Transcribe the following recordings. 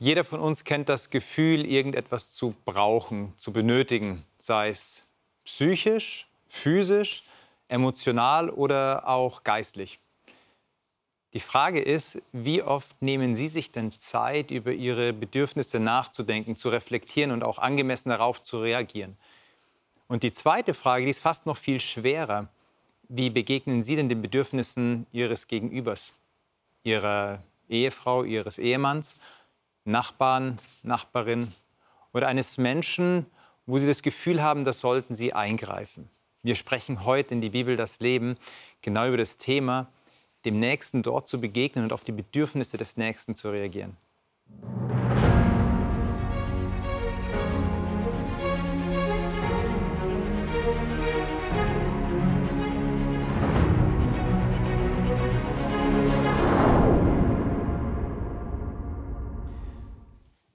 Jeder von uns kennt das Gefühl, irgendetwas zu brauchen, zu benötigen, sei es psychisch, physisch, emotional oder auch geistlich. Die Frage ist, wie oft nehmen Sie sich denn Zeit, über Ihre Bedürfnisse nachzudenken, zu reflektieren und auch angemessen darauf zu reagieren? Und die zweite Frage, die ist fast noch viel schwerer. Wie begegnen Sie denn den Bedürfnissen Ihres Gegenübers, Ihrer Ehefrau, Ihres Ehemanns, Nachbarn, Nachbarin oder eines Menschen, wo Sie das Gefühl haben, da sollten Sie eingreifen? Wir sprechen heute in die Bibel das Leben genau über das Thema, dem Nächsten dort zu begegnen und auf die Bedürfnisse des Nächsten zu reagieren.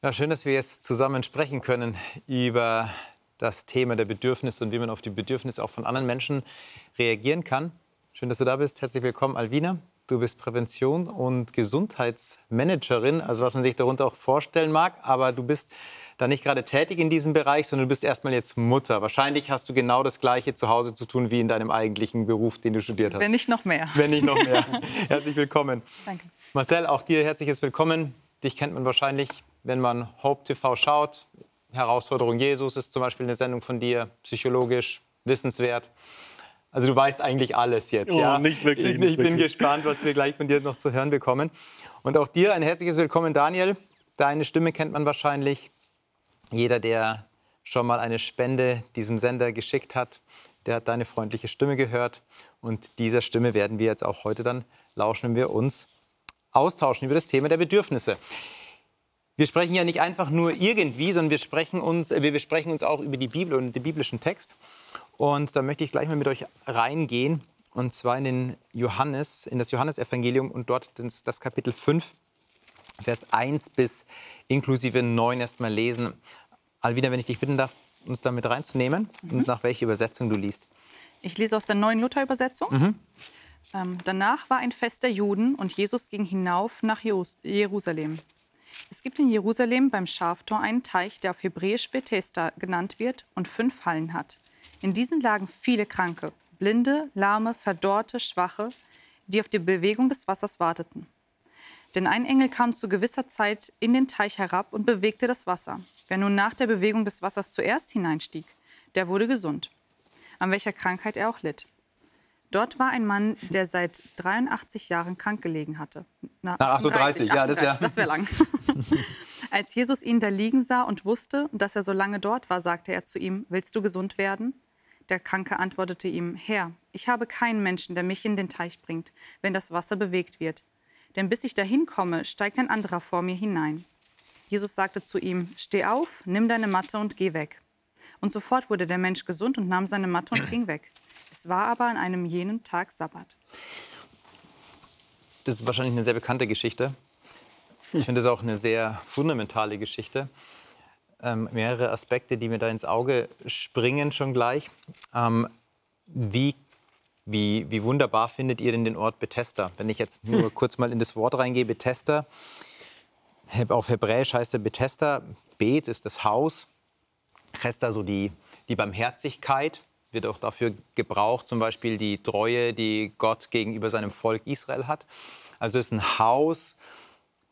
Ja, schön, dass wir jetzt zusammen sprechen können über das Thema der Bedürfnisse und wie man auf die Bedürfnisse auch von anderen Menschen reagieren kann. Schön, dass du da bist. Herzlich willkommen, Alvina. Du bist Prävention- und Gesundheitsmanagerin, also was man sich darunter auch vorstellen mag. Aber du bist da nicht gerade tätig in diesem Bereich, sondern du bist erstmal jetzt Mutter. Wahrscheinlich hast du genau das Gleiche zu Hause zu tun wie in deinem eigentlichen Beruf, den du studiert hast. Wenn nicht noch mehr. Wenn nicht noch mehr. Herzlich willkommen. Danke. Marcel, auch dir herzliches Willkommen. Dich kennt man wahrscheinlich, wenn man Hope TV schaut. Herausforderung Jesus ist zum Beispiel eine Sendung von dir, psychologisch, wissenswert. Also du weißt eigentlich alles jetzt, oh, ja? Nicht wirklich. Ich, ich nicht bin wirklich. gespannt, was wir gleich von dir noch zu hören bekommen. Und auch dir ein herzliches Willkommen, Daniel. Deine Stimme kennt man wahrscheinlich. Jeder, der schon mal eine Spende diesem Sender geschickt hat, der hat deine freundliche Stimme gehört. Und dieser Stimme werden wir jetzt auch heute dann lauschen, wenn wir uns austauschen über das Thema der Bedürfnisse. Wir sprechen ja nicht einfach nur irgendwie, sondern wir, sprechen uns, wir besprechen uns auch über die Bibel und den biblischen Text. Und da möchte ich gleich mal mit euch reingehen, und zwar in den Johannes, in das Johannesevangelium und dort das, das Kapitel 5, Vers 1 bis inklusive 9 erstmal lesen. Alvina, wenn ich dich bitten darf, uns damit reinzunehmen und nach welcher Übersetzung du liest. Ich lese aus der neuen Luther-Übersetzung. Ähm, danach war ein Fest der Juden und Jesus ging hinauf nach Jerus- Jerusalem. Es gibt in Jerusalem beim Schaftor einen Teich, der auf Hebräisch Bethesda genannt wird und fünf Hallen hat. In diesen lagen viele Kranke, Blinde, Lahme, Verdorrte, Schwache, die auf die Bewegung des Wassers warteten. Denn ein Engel kam zu gewisser Zeit in den Teich herab und bewegte das Wasser. Wer nun nach der Bewegung des Wassers zuerst hineinstieg, der wurde gesund, an welcher Krankheit er auch litt. Dort war ein Mann, der seit 83 Jahren krank gelegen hatte. Na, Na, 38, ja, das wär- das wäre lang. Als Jesus ihn da liegen sah und wusste, dass er so lange dort war, sagte er zu ihm, willst du gesund werden? Der Kranke antwortete ihm, Herr, ich habe keinen Menschen, der mich in den Teich bringt, wenn das Wasser bewegt wird. Denn bis ich dahin komme, steigt ein anderer vor mir hinein. Jesus sagte zu ihm, steh auf, nimm deine Matte und geh weg. Und sofort wurde der Mensch gesund und nahm seine Matte und ging weg. Es war aber an einem jenen Tag Sabbat. Das ist wahrscheinlich eine sehr bekannte Geschichte. Ich finde es auch eine sehr fundamentale Geschichte. Ähm, mehrere Aspekte, die mir da ins Auge springen schon gleich. Ähm, wie, wie, wie wunderbar findet ihr denn den Ort Bethesda? Wenn ich jetzt nur kurz mal in das Wort reingehe, Bethesda. Auf Hebräisch heißt er Bethesda. Bet ist das Haus. Chesta so die, die Barmherzigkeit. Wird auch dafür gebraucht, zum Beispiel die Treue, die Gott gegenüber seinem Volk Israel hat. Also es ist ein Haus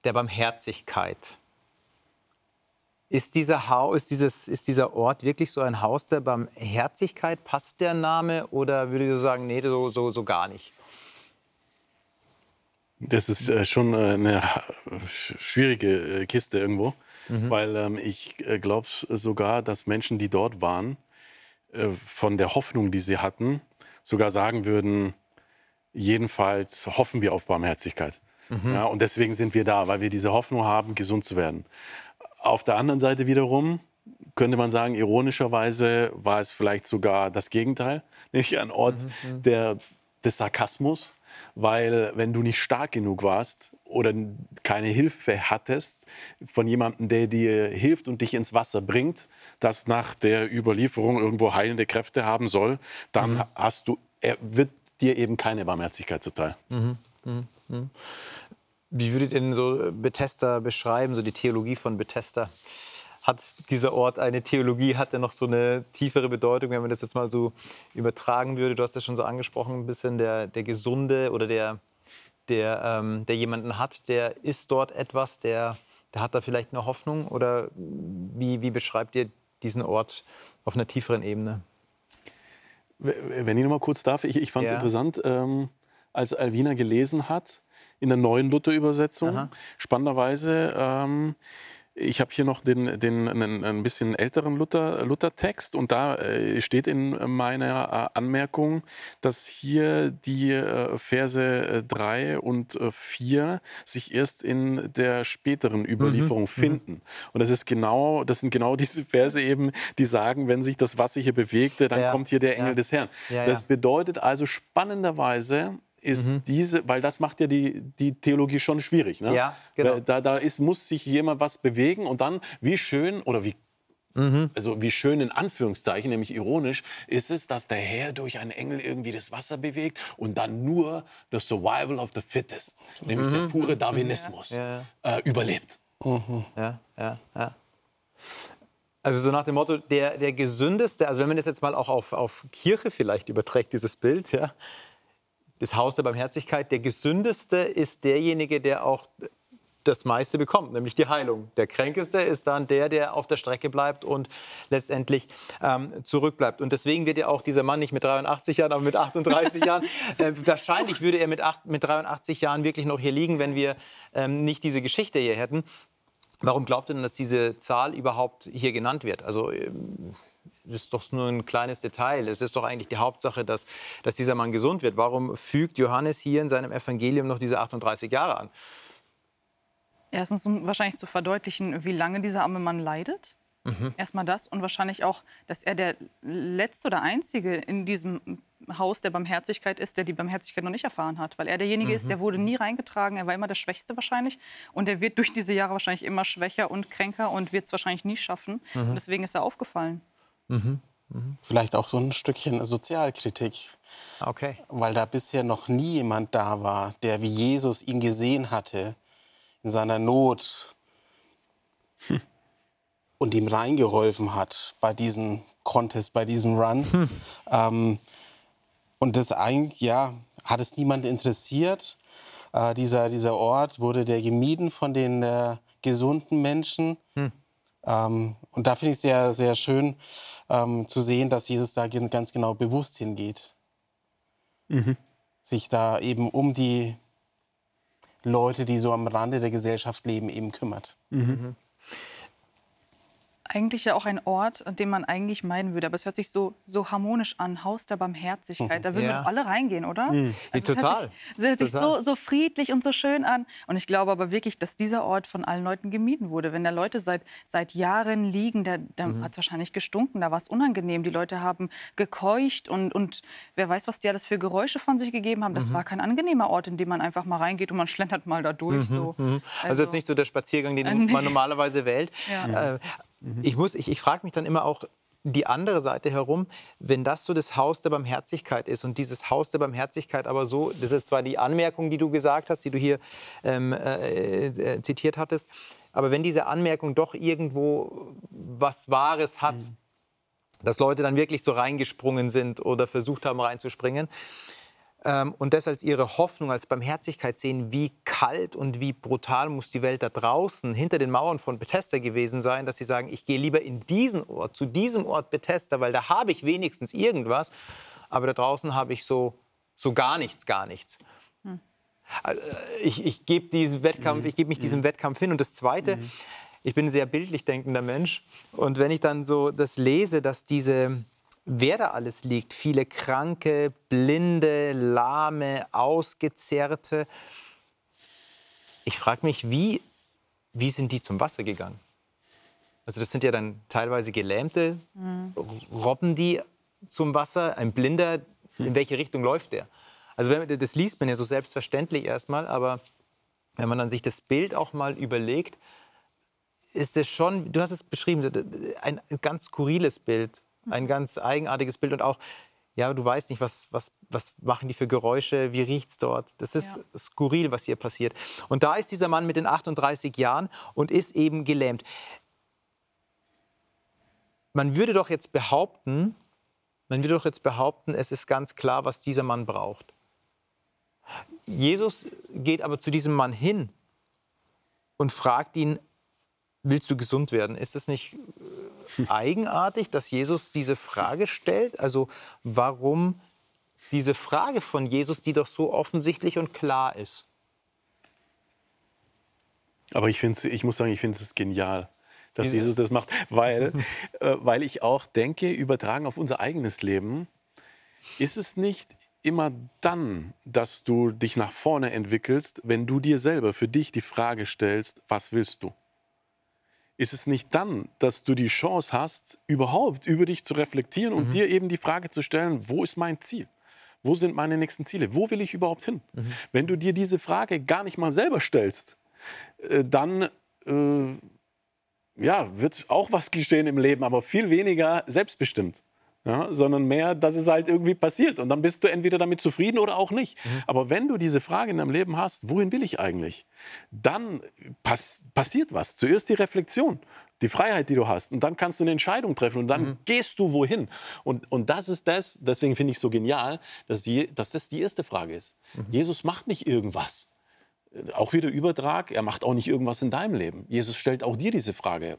der Barmherzigkeit. Ist dieser, Haus, ist, dieses, ist dieser Ort wirklich so ein Haus der Barmherzigkeit? Passt der Name oder würde du sagen, nee, so, so, so gar nicht? Das ist äh, schon äh, eine sch- schwierige äh, Kiste irgendwo, weil ähm, ich äh, glaube sogar, dass Menschen, die dort waren, äh, von der Hoffnung, die sie hatten, sogar sagen würden, jedenfalls hoffen wir auf Barmherzigkeit. Ja, und deswegen sind wir da, weil wir diese Hoffnung haben, gesund zu werden. Auf der anderen Seite wiederum könnte man sagen, ironischerweise war es vielleicht sogar das Gegenteil, nämlich ein Ort der, des Sarkasmus, weil wenn du nicht stark genug warst oder keine Hilfe hattest von jemandem, der dir hilft und dich ins Wasser bringt, das nach der Überlieferung irgendwo heilende Kräfte haben soll, dann hast du, er wird dir eben keine Barmherzigkeit zuteil. Wie würdet ihr denn so Bethesda beschreiben, so die Theologie von Bethesda? Hat dieser Ort eine Theologie? Hat er noch so eine tiefere Bedeutung, wenn man das jetzt mal so übertragen würde? Du hast ja schon so angesprochen, ein bisschen der, der Gesunde oder der, der, ähm, der jemanden hat, der ist dort etwas, der, der hat da vielleicht eine Hoffnung? Oder wie, wie beschreibt ihr diesen Ort auf einer tieferen Ebene? Wenn ich noch mal kurz darf, ich, ich fand es ja. interessant, ähm, als Alvina gelesen hat, in der neuen Luther-Übersetzung, spannenderweise, ähm, ich habe hier noch den, den einen, ein bisschen älteren Luther, Luther-Text und da äh, steht in meiner äh, Anmerkung, dass hier die äh, Verse 3 äh, und 4 äh, sich erst in der späteren Überlieferung mhm. mhm. finden. Und das ist genau, das sind genau diese Verse eben, die sagen, wenn sich das Wasser hier bewegte, dann ja. kommt hier der Engel ja. des Herrn. Ja, das bedeutet also spannenderweise, ist mhm. diese, weil das macht ja die, die Theologie schon schwierig. Ne? Ja, genau. Da, da ist, muss sich jemand was bewegen und dann, wie schön oder wie Mhm. Also wie schön in Anführungszeichen, nämlich ironisch, ist es, dass der Herr durch einen Engel irgendwie das Wasser bewegt und dann nur das Survival of the Fittest, nämlich mhm. der pure Darwinismus, ja. äh, überlebt. Mhm. Ja, ja, ja. Also so nach dem Motto, der, der gesündeste, also wenn man das jetzt mal auch auf, auf Kirche vielleicht überträgt, dieses Bild, ja, das Haus der Barmherzigkeit, der gesündeste ist derjenige, der auch das meiste bekommt, nämlich die Heilung. Der Kränkeste ist dann der, der auf der Strecke bleibt und letztendlich ähm, zurückbleibt. Und deswegen wird ja auch dieser Mann nicht mit 83 Jahren, aber mit 38 Jahren, äh, wahrscheinlich würde er mit, acht, mit 83 Jahren wirklich noch hier liegen, wenn wir ähm, nicht diese Geschichte hier hätten. Warum glaubt ihr denn, dass diese Zahl überhaupt hier genannt wird? Also ähm, ist doch nur ein kleines Detail. Es ist doch eigentlich die Hauptsache, dass, dass dieser Mann gesund wird. Warum fügt Johannes hier in seinem Evangelium noch diese 38 Jahre an? Erstens, um wahrscheinlich zu verdeutlichen, wie lange dieser arme Mann leidet. Mhm. Erstmal das und wahrscheinlich auch, dass er der letzte oder einzige in diesem Haus der Barmherzigkeit ist, der die Barmherzigkeit noch nicht erfahren hat, weil er derjenige mhm. ist, der wurde nie reingetragen, er war immer der Schwächste wahrscheinlich und er wird durch diese Jahre wahrscheinlich immer schwächer und kränker und wird es wahrscheinlich nie schaffen. Mhm. Und deswegen ist er aufgefallen. Mhm. Mhm. Vielleicht auch so ein Stückchen Sozialkritik. Okay. Weil da bisher noch nie jemand da war, der wie Jesus ihn gesehen hatte in seiner Not hm. und ihm reingeholfen hat bei diesem Contest, bei diesem Run. Hm. Ähm, und das eigentlich, ja, hat es niemand interessiert. Äh, dieser, dieser Ort wurde der gemieden von den äh, gesunden Menschen. Hm. Ähm, und da finde ich sehr, sehr schön ähm, zu sehen, dass Jesus da ganz genau bewusst hingeht. Mhm. Sich da eben um die Leute, die so am Rande der Gesellschaft leben, eben kümmert. Mhm eigentlich ja auch ein Ort, den man eigentlich meiden würde. Aber es hört sich so, so harmonisch an, Haus der Barmherzigkeit. Da würden ja. alle reingehen, oder? Mhm. Also total. Es hört sich, hört sich so, so, friedlich und so schön an. Und ich glaube aber wirklich, dass dieser Ort von allen Leuten gemieden wurde. Wenn da Leute seit, seit Jahren liegen, da, da mhm. hat es wahrscheinlich gestunken, da war es unangenehm. Die Leute haben gekeucht und, und wer weiß, was die alles für Geräusche von sich gegeben haben. Das mhm. war kein angenehmer Ort, in dem man einfach mal reingeht und man schlendert mal da durch. Mhm. So. Also, also, jetzt nicht so der Spaziergang, den äh, man normalerweise wählt. Ja. Äh, Mhm. Ich, muss, ich, ich frage mich dann immer auch, die andere Seite herum, wenn das so das Haus der Barmherzigkeit ist und dieses Haus der Barmherzigkeit aber so, das ist zwar die Anmerkung, die du gesagt hast, die du hier ähm, äh, äh, zitiert hattest, aber wenn diese Anmerkung doch irgendwo was Wahres hat, mhm. dass Leute dann wirklich so reingesprungen sind oder versucht haben reinzuspringen, und das als ihre Hoffnung, als Barmherzigkeit sehen, wie kalt und wie brutal muss die Welt da draußen hinter den Mauern von Bethesda gewesen sein, dass sie sagen, ich gehe lieber in diesen Ort, zu diesem Ort Bethesda, weil da habe ich wenigstens irgendwas, aber da draußen habe ich so, so gar nichts, gar nichts. Hm. Also, ich, ich gebe diesen Wettkampf, mhm. ich gebe mich diesem mhm. Wettkampf hin. Und das Zweite, ich bin ein sehr bildlich denkender Mensch. Und wenn ich dann so das lese, dass diese wer da alles liegt. Viele Kranke, Blinde, Lahme, Ausgezerrte. Ich frage mich, wie, wie sind die zum Wasser gegangen? Also das sind ja dann teilweise Gelähmte. Mhm. Robben die zum Wasser? Ein Blinder, in welche Richtung läuft der? Also wenn, das liest man ja so selbstverständlich erstmal, aber wenn man dann sich das Bild auch mal überlegt, ist es schon, du hast es beschrieben, ein ganz skurriles Bild ein ganz eigenartiges Bild und auch Ja, du weißt nicht, was, was, was machen die für Geräusche, wie riecht es dort. Das ist Ja. skurril, was hier passiert. Und da ist dieser Mann mit den 38 Jahren und ist eben gelähmt. Man würde doch jetzt behaupten, man würde doch jetzt behaupten, es ist ganz klar, was dieser Mann braucht. Jesus geht aber zu diesem Mann hin und fragt ihn, willst du gesund werden? Ist es nicht äh, eigenartig, dass Jesus diese Frage stellt? Also warum diese Frage von Jesus, die doch so offensichtlich und klar ist? Aber ich, find's, ich muss sagen, ich finde es genial, dass Jesus das macht, weil, äh, weil ich auch denke, übertragen auf unser eigenes Leben, ist es nicht immer dann, dass du dich nach vorne entwickelst, wenn du dir selber für dich die Frage stellst, was willst du? Ist es nicht dann, dass du die Chance hast, überhaupt über dich zu reflektieren und dir eben die Frage zu stellen, wo ist mein Ziel? Wo sind meine nächsten Ziele? Wo will ich überhaupt hin? Wenn du dir diese Frage gar nicht mal selber stellst, äh, dann äh, ja, wird auch was geschehen im Leben, aber viel weniger selbstbestimmt. Ja, sondern mehr, dass es halt irgendwie passiert. Und dann bist du entweder damit zufrieden oder auch nicht. Aber wenn du diese Frage in deinem Leben hast, wohin will ich eigentlich? Dann pass passiert was. Zuerst die Reflexion, die Freiheit, die du hast. Und dann kannst du eine Entscheidung treffen und dann gehst du wohin. Und, und das ist das, deswegen finde ich so genial, dass, je, dass das die erste Frage ist. Jesus macht nicht irgendwas auch wieder Übertrag, er macht auch nicht irgendwas in deinem Leben. Jesus stellt auch dir diese Frage.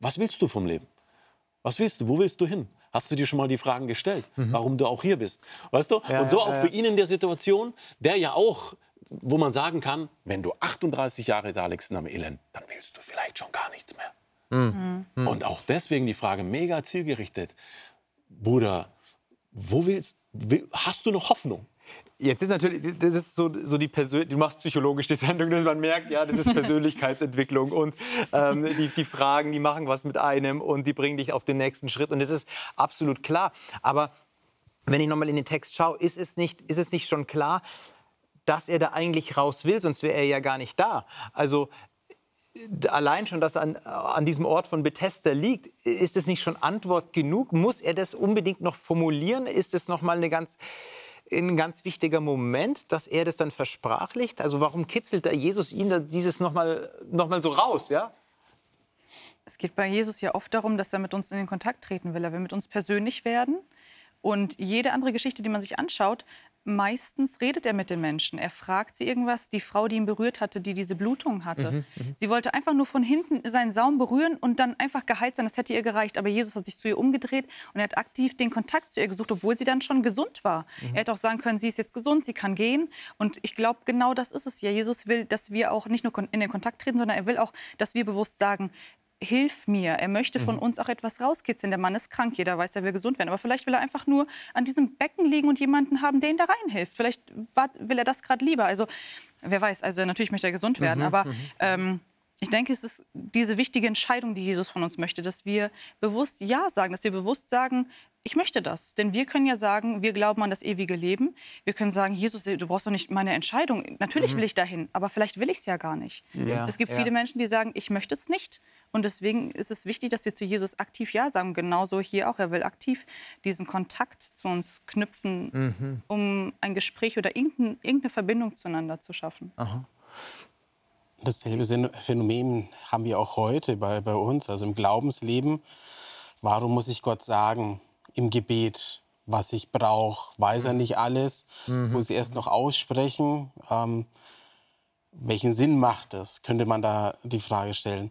Was willst du vom Leben? Was willst du? Wo willst du hin? Hast du dir schon mal die Fragen gestellt, warum du auch hier bist? Weißt du? Ja, Und so ja, auch ja, für ihn in der Situation, der ja auch, wo man sagen kann, wenn du 38 Jahre da liegst in einem Elend, dann willst du vielleicht schon gar nichts mehr. Und auch deswegen die Frage mega zielgerichtet. Bruder, wo willst, will, hast du noch Hoffnung? Jetzt ist natürlich, das ist so, so die Persön du machst psychologisch die Sendung, dass man merkt, ja, das ist Persönlichkeitsentwicklung und ähm, die, die Fragen, die machen was mit einem und die bringen dich auf den nächsten Schritt und das ist absolut klar. Aber wenn ich nochmal in den Text schaue, ist es, nicht, ist es nicht schon klar, dass er da eigentlich raus will, sonst wäre er ja gar nicht da. Also allein schon, dass er an, an diesem Ort von Bethesda liegt, ist es nicht schon Antwort genug? Muss er das unbedingt noch formulieren? Ist es noch mal eine ganz, ein ganz wichtiger Moment, dass er das dann versprachlicht? Also warum kitzelt da Jesus ihn dieses noch mal, noch mal so raus? Ja? Es geht bei Jesus ja oft darum, dass er mit uns in den Kontakt treten will. Er will mit uns persönlich werden. Und jede andere Geschichte, die man sich anschaut, meistens redet er mit den Menschen. Er fragt sie irgendwas. Die Frau, die ihn berührt hatte, die diese Blutung hatte, sie wollte einfach nur von hinten seinen Saum berühren und dann einfach geheilt sein. Das hätte ihr gereicht. Aber Jesus hat sich zu ihr umgedreht und er hat aktiv den Kontakt zu ihr gesucht, obwohl sie dann schon gesund war. Er hätte auch sagen können, sie ist jetzt gesund, sie kann gehen. Und ich glaube, genau das ist es ja. Jesus will, dass wir auch nicht nur in den Kontakt treten, sondern er will auch, dass wir bewusst sagen, hilf mir. Er möchte von uns auch etwas rauskitzeln. Der Mann ist krank, jeder weiß, er will gesund werden. Aber vielleicht will er einfach nur an diesem Becken liegen und jemanden haben, der ihn da reinhilft. Vielleicht will er das gerade lieber. Also wer weiß, also natürlich möchte er gesund werden, aber ähm, ich denke, es ist diese wichtige Entscheidung, die Jesus von uns möchte, dass wir bewusst Ja sagen, dass wir bewusst sagen, ich möchte das. Denn wir können ja sagen, wir glauben an das ewige Leben. Wir können sagen, Jesus, du brauchst doch nicht meine Entscheidung. Natürlich will ich dahin, aber vielleicht will ich es ja gar nicht. Ja, es gibt ja. viele Menschen, die sagen, ich möchte es nicht. Und deswegen ist es wichtig, dass wir zu Jesus aktiv Ja sagen. Genauso hier auch. Er will aktiv diesen Kontakt zu uns knüpfen, Mhm. um ein Gespräch oder irgendein, irgendeine Verbindung zueinander zu schaffen. Dasselbe Sen- Phänomen haben wir auch heute bei, bei uns, also im Glaubensleben. Warum muss ich Gott sagen im Gebet, was ich brauche? Weiß er nicht alles? Muss ich erst noch aussprechen? Ähm, welchen Sinn macht es? Könnte man da die Frage stellen.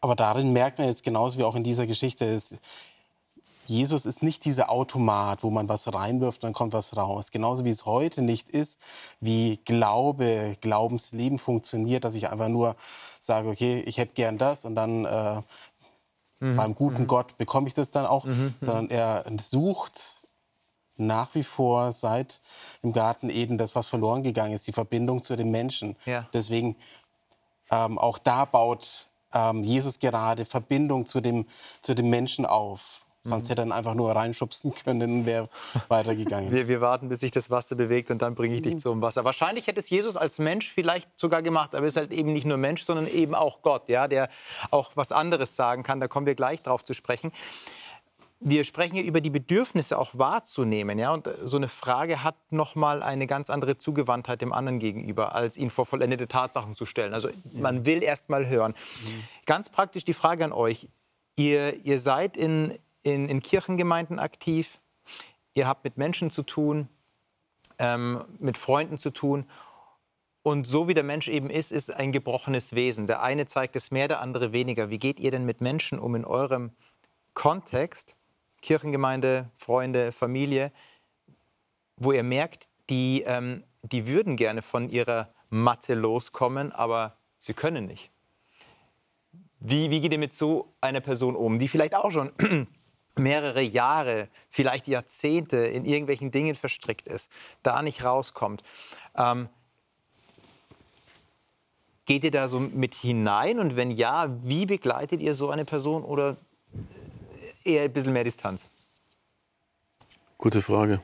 Aber darin merkt man jetzt genauso wie auch in dieser Geschichte, ist, Jesus ist nicht dieser Automat, wo man was reinwirft und dann kommt was raus. Genauso wie es heute nicht ist, wie Glaube, Glaubensleben funktioniert, dass ich einfach nur sage, okay, ich hätte gern das und dann äh, beim guten Gott bekomme ich das dann auch, sondern er sucht nach wie vor seit im Garten Eden das, was verloren gegangen ist, die Verbindung zu den Menschen. Ja. Deswegen ähm, auch da baut ähm, Jesus gerade Verbindung zu dem, zu dem Menschen auf. Sonst hätte er einfach nur reinschubsen können und wäre weitergegangen. Wir, wir warten, bis sich das Wasser bewegt und dann bringe ich dich zum Wasser. Wahrscheinlich hätte es Jesus als Mensch vielleicht sogar gemacht, aber er ist halt eben nicht nur Mensch, sondern eben auch Gott, ja, der auch was anderes sagen kann. Da kommen wir gleich drauf zu sprechen. wir sprechen hier über die Bedürfnisse auch wahrzunehmen, ja, und so eine Frage hat noch mal eine ganz andere Zugewandtheit dem anderen gegenüber, als ihn vor vollendete Tatsachen zu stellen. Also man will erst mal hören. Mhm. Ganz praktisch die Frage an euch: Ihr, ihr seid in, in, in Kirchengemeinden aktiv, ihr habt mit Menschen zu tun, ähm, mit Freunden zu tun. Und so wie der Mensch eben ist, ist ein gebrochenes Wesen. Der eine zeigt es mehr, der andere weniger. Wie geht ihr denn mit Menschen um in eurem Kontext, Kirchengemeinde, Freunde, Familie, wo ihr merkt, die, ähm, die würden gerne von ihrer Matte loskommen, aber sie können nicht? Wie, wie geht ihr mit so einer Person um, die vielleicht auch schon mehrere Jahre, vielleicht Jahrzehnte in irgendwelchen Dingen verstrickt ist, da nicht rauskommt. Ähm, geht ihr da so mit hinein und wenn ja, wie begleitet ihr so eine Person oder eher ein bisschen mehr Distanz? Gute Frage.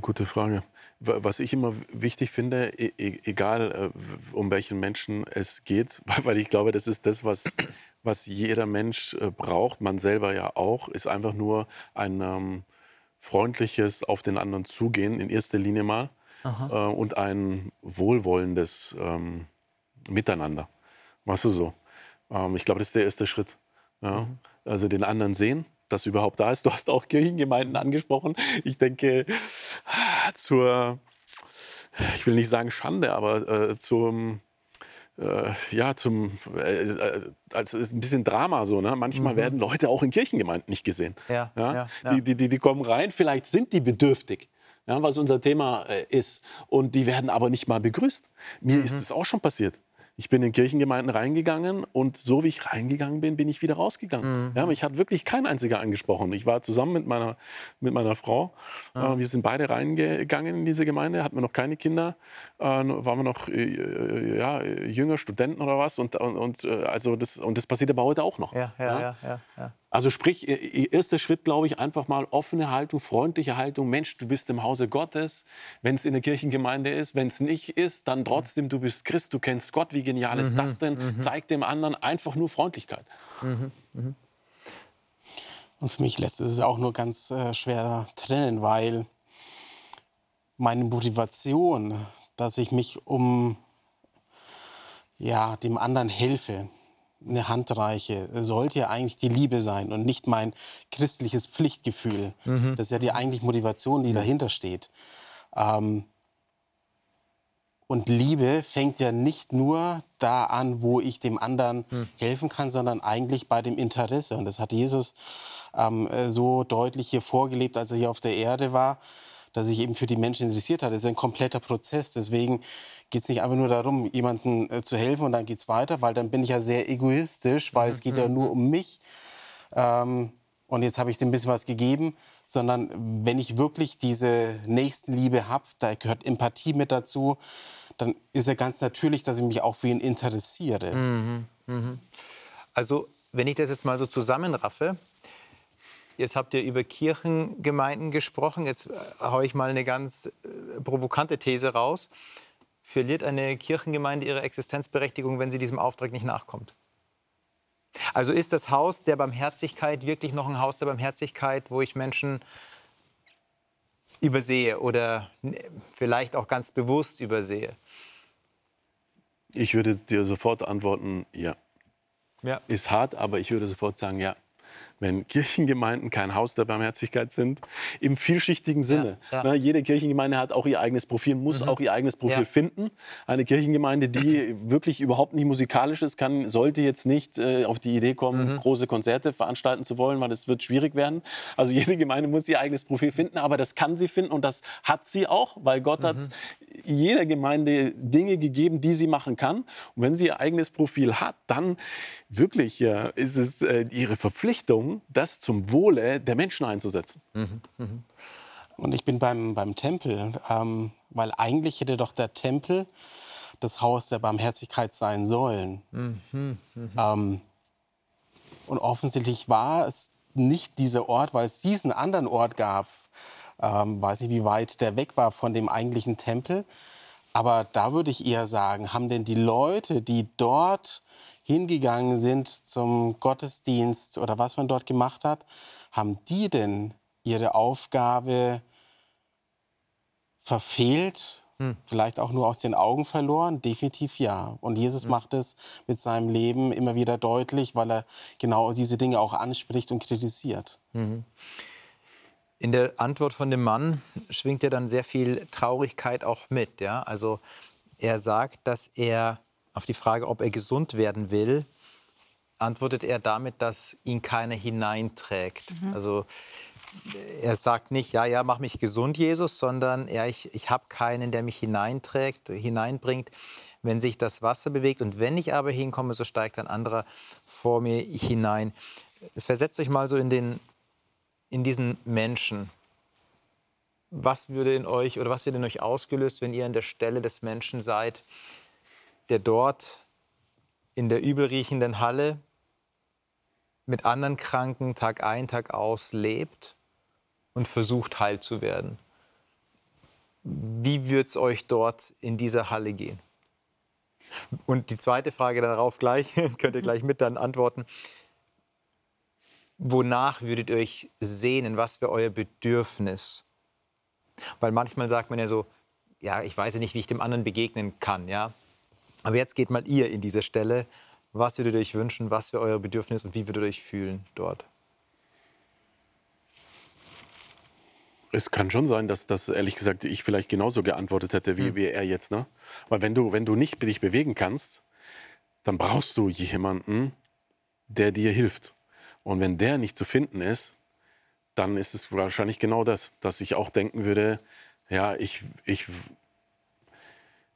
Gute Frage. Was ich immer wichtig finde, e, e, egal äh, um welchen Menschen es geht, weil ich glaube, das ist das, was, was jeder Mensch äh, braucht, man selber ja auch, ist einfach nur ein ähm, freundliches auf den anderen zugehen, in erster Linie mal, äh, und ein wohlwollendes ähm, Miteinander. Machst du so? Ähm, ich glaube, das ist der erste Schritt. Ja? Mhm. Also den anderen sehen, das überhaupt da ist. Du hast auch Kirchengemeinden angesprochen. Ich denke, zur, ich will nicht sagen Schande, aber äh, zum, äh, ja, zum, äh, also ist ein bisschen Drama so. Ne? Manchmal mhm. werden Leute auch in Kirchengemeinden nicht gesehen. Ja, ja? ja. Die, die, die kommen rein, vielleicht sind die bedürftig. Ja, was unser Thema äh, ist. Und die werden aber nicht mal begrüßt. Mir mhm. ist das auch schon passiert. Ich bin in Kirchengemeinden reingegangen und so wie ich reingegangen bin, bin ich wieder rausgegangen. Mhm. Ja, mich hat wirklich kein einziger angesprochen. Ich war zusammen mit meiner, mit meiner Frau. Mhm. wir sind beide reingegangen in diese Gemeinde, hatten wir noch keine Kinder, äh, waren wir noch äh, äh, ja, jünger, Studenten oder was. Und, und, und, äh, also das, und das passiert aber heute auch noch. Ja, ja, ja. ja, ja also sprich, erster Schritt, glaube ich, einfach mal offene Haltung, freundliche Haltung. Mensch, du bist im Hause Gottes. Wenn es in der Kirchengemeinde ist, wenn es nicht ist, dann trotzdem, du bist Christ, du kennst Gott. Wie genial ist mhm, das denn? Mhm. Zeig dem anderen einfach nur Freundlichkeit. Mhm, mhm. Und für mich lässt es auch nur ganz äh, schwer trennen, weil meine Motivation, dass ich mich um ja, dem anderen helfe, eine Hand reiche, sollte ja eigentlich die Liebe sein und nicht mein christliches Pflichtgefühl. Mhm. Das ist ja die eigentlich Motivation, die dahinter steht. Ähm, und Liebe fängt ja nicht nur da an, wo ich dem anderen hm. helfen kann, sondern eigentlich bei dem Interesse. Und das hat Jesus ähm, so deutlich hier vorgelebt, als er hier auf der Erde war dass sich eben für die Menschen interessiert hat. Das ist ein kompletter Prozess. Deswegen geht es nicht einfach nur darum, jemandem äh, zu helfen und dann geht es weiter, weil dann bin ich ja sehr egoistisch, weil mhm. es geht ja mhm, nur mhm. um mich. Ähm, und jetzt habe ich dem ein bisschen was gegeben, sondern wenn ich wirklich diese Nächstenliebe habe, da gehört Empathie mit dazu, dann ist ja ganz natürlich, dass ich mich auch für ihn interessiere. Mhm. Mhm. Also, wenn ich das jetzt mal so zusammenraffe, Jetzt habt ihr über Kirchengemeinden gesprochen. Jetzt äh, haue ich mal eine ganz äh, provokante These raus. Verliert eine Kirchengemeinde ihre Existenzberechtigung, wenn sie diesem Auftrag nicht nachkommt? Also ist das Haus der Barmherzigkeit wirklich noch ein Haus der Barmherzigkeit, wo ich Menschen übersehe oder vielleicht auch ganz bewusst übersehe? Ich würde dir sofort antworten, ja. ja. Ist hart, aber ich würde sofort sagen, ja wenn Kirchengemeinden kein Haus der Barmherzigkeit sind, im vielschichtigen Sinne. Ja, ja. Na, jede Kirchengemeinde hat auch ihr eigenes Profil, muss mhm. auch ihr eigenes Profil ja. finden. Eine Kirchengemeinde, die wirklich überhaupt nicht musikalisch ist, kann, sollte jetzt nicht äh, auf die Idee kommen, mhm. große Konzerte veranstalten zu wollen, weil es wird schwierig werden. Also jede Gemeinde muss ihr eigenes Profil finden, aber das kann sie finden und das hat sie auch, weil Gott mhm. hat jeder Gemeinde Dinge gegeben, die sie machen kann. Und wenn sie ihr eigenes Profil hat, dann wirklich äh, ist es äh, ihre Verpflichtung, das zum Wohle der Menschen einzusetzen. Mhm. Mhm. Und ich bin beim, beim Tempel, ähm, weil eigentlich hätte doch der Tempel das Haus der Barmherzigkeit sein sollen. Mhm. mhm. Ähm, und offensichtlich war es nicht dieser Ort, weil es diesen anderen Ort gab, ähm, weiß nicht, wie weit der weg war von dem eigentlichen Tempel. Aber da würde ich eher sagen, haben denn die Leute, die dort hingegangen sind zum Gottesdienst oder was man dort gemacht hat, haben die denn ihre Aufgabe verfehlt, hm. vielleicht auch nur aus den Augen verloren? Definitiv ja. Und Jesus hm. macht es mit seinem Leben immer wieder deutlich, weil er genau diese Dinge auch anspricht und kritisiert. Mhm. In der Antwort von dem Mann schwingt ja dann sehr viel Traurigkeit auch mit. Ja? Also er sagt, dass er auf die Frage, ob er gesund werden will, antwortet er damit, dass ihn keiner hineinträgt. Mhm. Also er sagt nicht, ja, ja, mach mich gesund, Jesus, sondern ja, ich, ich habe keinen, der mich hineinträgt, hineinbringt, wenn sich das Wasser bewegt. Und wenn ich aber hinkomme, so steigt ein anderer vor mir hinein. Versetzt euch mal so in den in diesen Menschen? Was würde in euch oder was wird in euch ausgelöst, wenn ihr an der Stelle des Menschen seid, der dort in der übelriechenden Halle mit anderen Kranken Tag ein, Tag aus lebt und versucht heil zu werden? Wie wird es euch dort in dieser Halle gehen? Und die zweite Frage darauf gleich, könnt ihr gleich mit dann antworten wonach würdet ihr euch sehnen? Was wäre euer Bedürfnis? Weil manchmal sagt man ja so, ja, ich weiß ja nicht, wie ich dem anderen begegnen kann, ja. Aber jetzt geht mal ihr in diese Stelle. Was würdet ihr euch wünschen? Was wäre euer Bedürfnis und wie würdet ihr euch fühlen dort? Es kann schon sein, dass das ehrlich gesagt ich vielleicht genauso geantwortet hätte wie, hm. wie er jetzt. Ne? Weil wenn du, wenn du nicht dich bewegen kannst, dann brauchst du jemanden, der dir hilft. Und wenn der nicht zu finden ist, dann ist es wahrscheinlich genau das, dass ich auch denken würde, ja, ich, ich,